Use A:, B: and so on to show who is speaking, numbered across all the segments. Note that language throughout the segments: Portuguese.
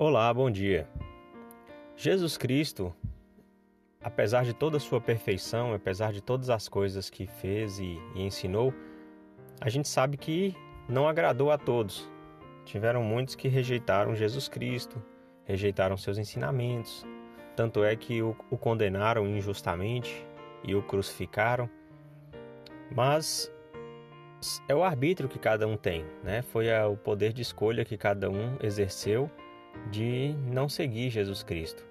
A: Olá, bom dia. Jesus Cristo, apesar de toda a sua perfeição, apesar de todas as coisas que fez e, e, ensinou, a gente sabe que não agradou a todos. Tiveram muitos que rejeitaram Jesus Cristo, rejeitaram seus ensinamentos, tanto é que o, o condenaram injustamente e o crucificaram. Mas é o arbítrio que cada um tem, né? Foi a, o poder de escolha que cada um exerceu de não seguir Jesus Cristo.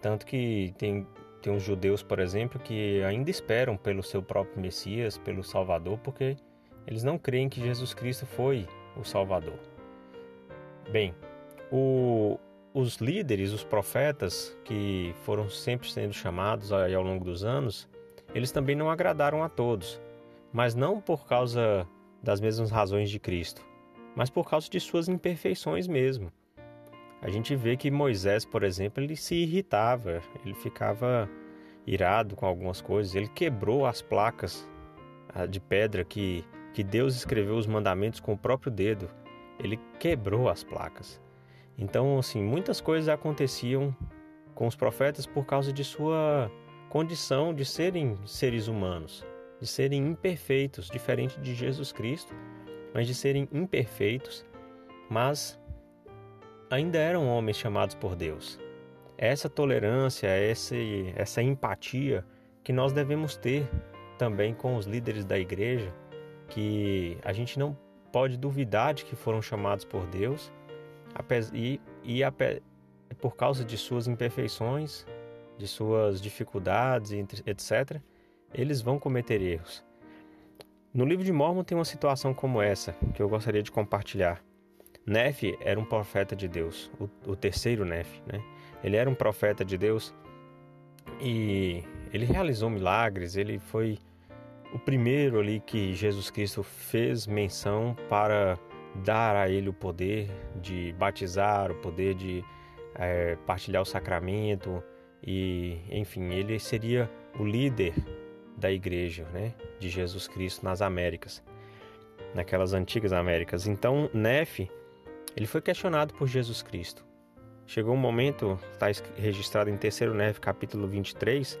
A: Tanto que tem, tem uns judeus, por exemplo, que ainda esperam pelo seu próprio Messias, pelo Salvador, porque eles não creem que Jesus Cristo foi o Salvador. Bem, o, os líderes, os profetas que foram sempre sendo chamados ao longo dos anos, eles também não agradaram a todos, mas não por causa das mesmas razões de Cristo, mas por causa de suas imperfeições mesmo. A gente vê que Moisés, por exemplo, ele se irritava, ele ficava irado com algumas coisas, ele quebrou as placas ah, de pedra que, que Deus escreveu os mandamentos com o próprio dedo. Ele quebrou as placas. Então, assim, muitas coisas aconteciam com os profetas por causa de sua condição de serem seres humanos, de serem imperfeitos, diferente de Jesus Cristo, mas de serem imperfeitos, mas ainda eram homens chamados por Deus. Essa tolerância, essa, essa empatia que nós devemos ter também com os líderes da igreja, que a gente não pode duvidar de que foram chamados por Deus e, e por causa de suas imperfeições, de suas dificuldades, etc., eles vão cometer erros. No livro de Mormon tem uma situação como essa que eu gostaria de compartilhar. Nefe era um profeta de Deus, o, o terceiro Nefe, né? Ele era um profeta de Deus e ele realizou milagres, ele foi o primeiro ali que Jesus Cristo fez menção para dar a ele o poder de batizar, o poder de é, partilhar o sacramento e, enfim, ele seria o líder da igreja, né, de Jesus Cristo nas Américas, naquelas antigas Américas. Então, Nefe ele foi questionado por Jesus Cristo. Chegou um momento, está registrado em 3 Neve, capítulo 23,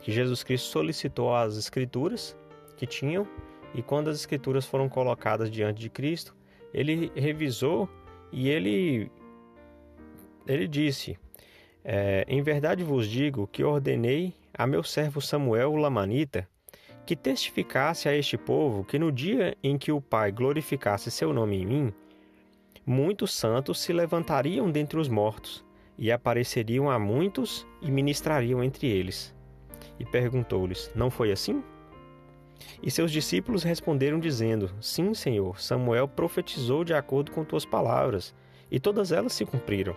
A: que Jesus Cristo solicitou as escrituras que tinham, e quando as escrituras foram colocadas diante de Cristo, ele revisou e ele, ele disse: é, Em verdade vos digo que ordenei a meu servo Samuel, o Lamanita, que testificasse a este povo que no dia em que o Pai glorificasse seu nome em mim, muitos santos se levantariam dentre os mortos, e apareceriam a muitos e ministrariam entre eles. E perguntou-lhes: Não foi assim? E seus discípulos responderam, dizendo: Sim, Senhor, Samuel profetizou de acordo com tuas palavras, e todas elas se cumpriram.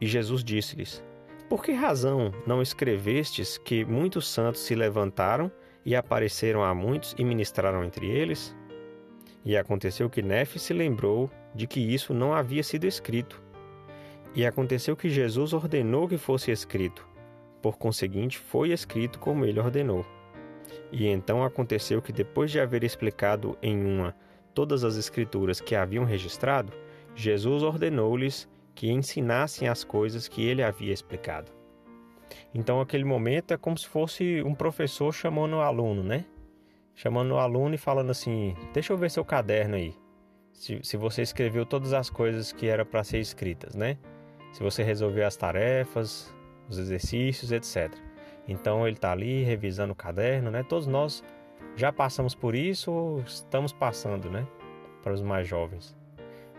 A: E Jesus disse-lhes: Por que razão não escrevestes que muitos santos se levantaram e apareceram a muitos e ministraram entre eles? E aconteceu que Nefe se lembrou de que isso não havia sido escrito. E aconteceu que Jesus ordenou que fosse escrito. Por conseguinte, foi escrito como ele ordenou. E então aconteceu que, depois de haver explicado em uma todas as escrituras que haviam registrado, Jesus ordenou-lhes que ensinassem as coisas que ele havia explicado. Então, aquele momento é como se fosse um professor chamando o aluno, né? Chamando o aluno e falando assim: Deixa eu ver seu caderno aí se, se você escreveu todas as coisas que era para ser escritas, né? Se você resolveu as tarefas, os exercícios, etc. Então ele está ali revisando o caderno, né? Todos nós já passamos por isso ou estamos passando, né? Para os mais jovens.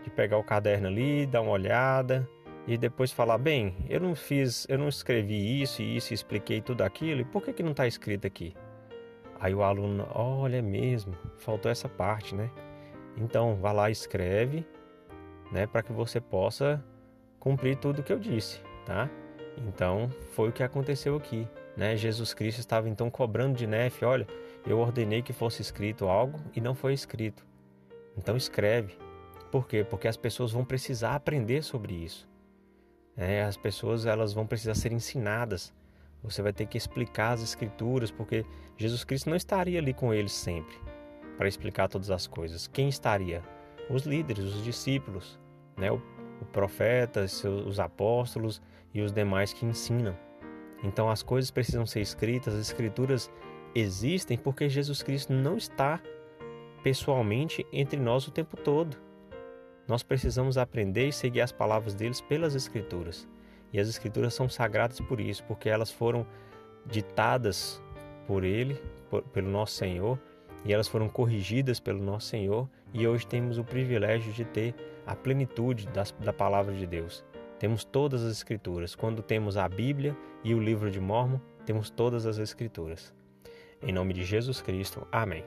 A: De pegar o caderno ali, dar uma olhada e depois falar, bem, eu não fiz, eu não escrevi isso e isso, expliquei tudo aquilo, e por que, que não está escrito aqui? Aí o aluno, olha é mesmo, faltou essa parte, né? Então, vá lá e escreve, né, para que você possa cumprir tudo o que eu disse, tá? Então, foi o que aconteceu aqui, né? Jesus Cristo estava então cobrando de Nefe, olha, eu ordenei que fosse escrito algo e não foi escrito. Então escreve. Por quê? Porque as pessoas vão precisar aprender sobre isso. É, as pessoas elas vão precisar ser ensinadas. Você vai ter que explicar as escrituras, porque Jesus Cristo não estaria ali com eles sempre para explicar todas as coisas. Quem estaria? Os líderes, os discípulos, né? o profeta, os apóstolos e os demais que ensinam. Então as coisas precisam ser escritas, as escrituras existem porque Jesus Cristo não está pessoalmente entre nós o tempo todo. Nós precisamos aprender e seguir as palavras deles pelas escrituras. E as escrituras são sagradas por isso, porque elas foram ditadas por ele, por, pelo nosso Senhor, e elas foram corrigidas pelo nosso Senhor, e hoje temos o privilégio de ter a plenitude das, da palavra de Deus. Temos todas as escrituras. Quando temos a Bíblia e o livro de Mormon, temos todas as escrituras. Em nome de Jesus Cristo. Amém.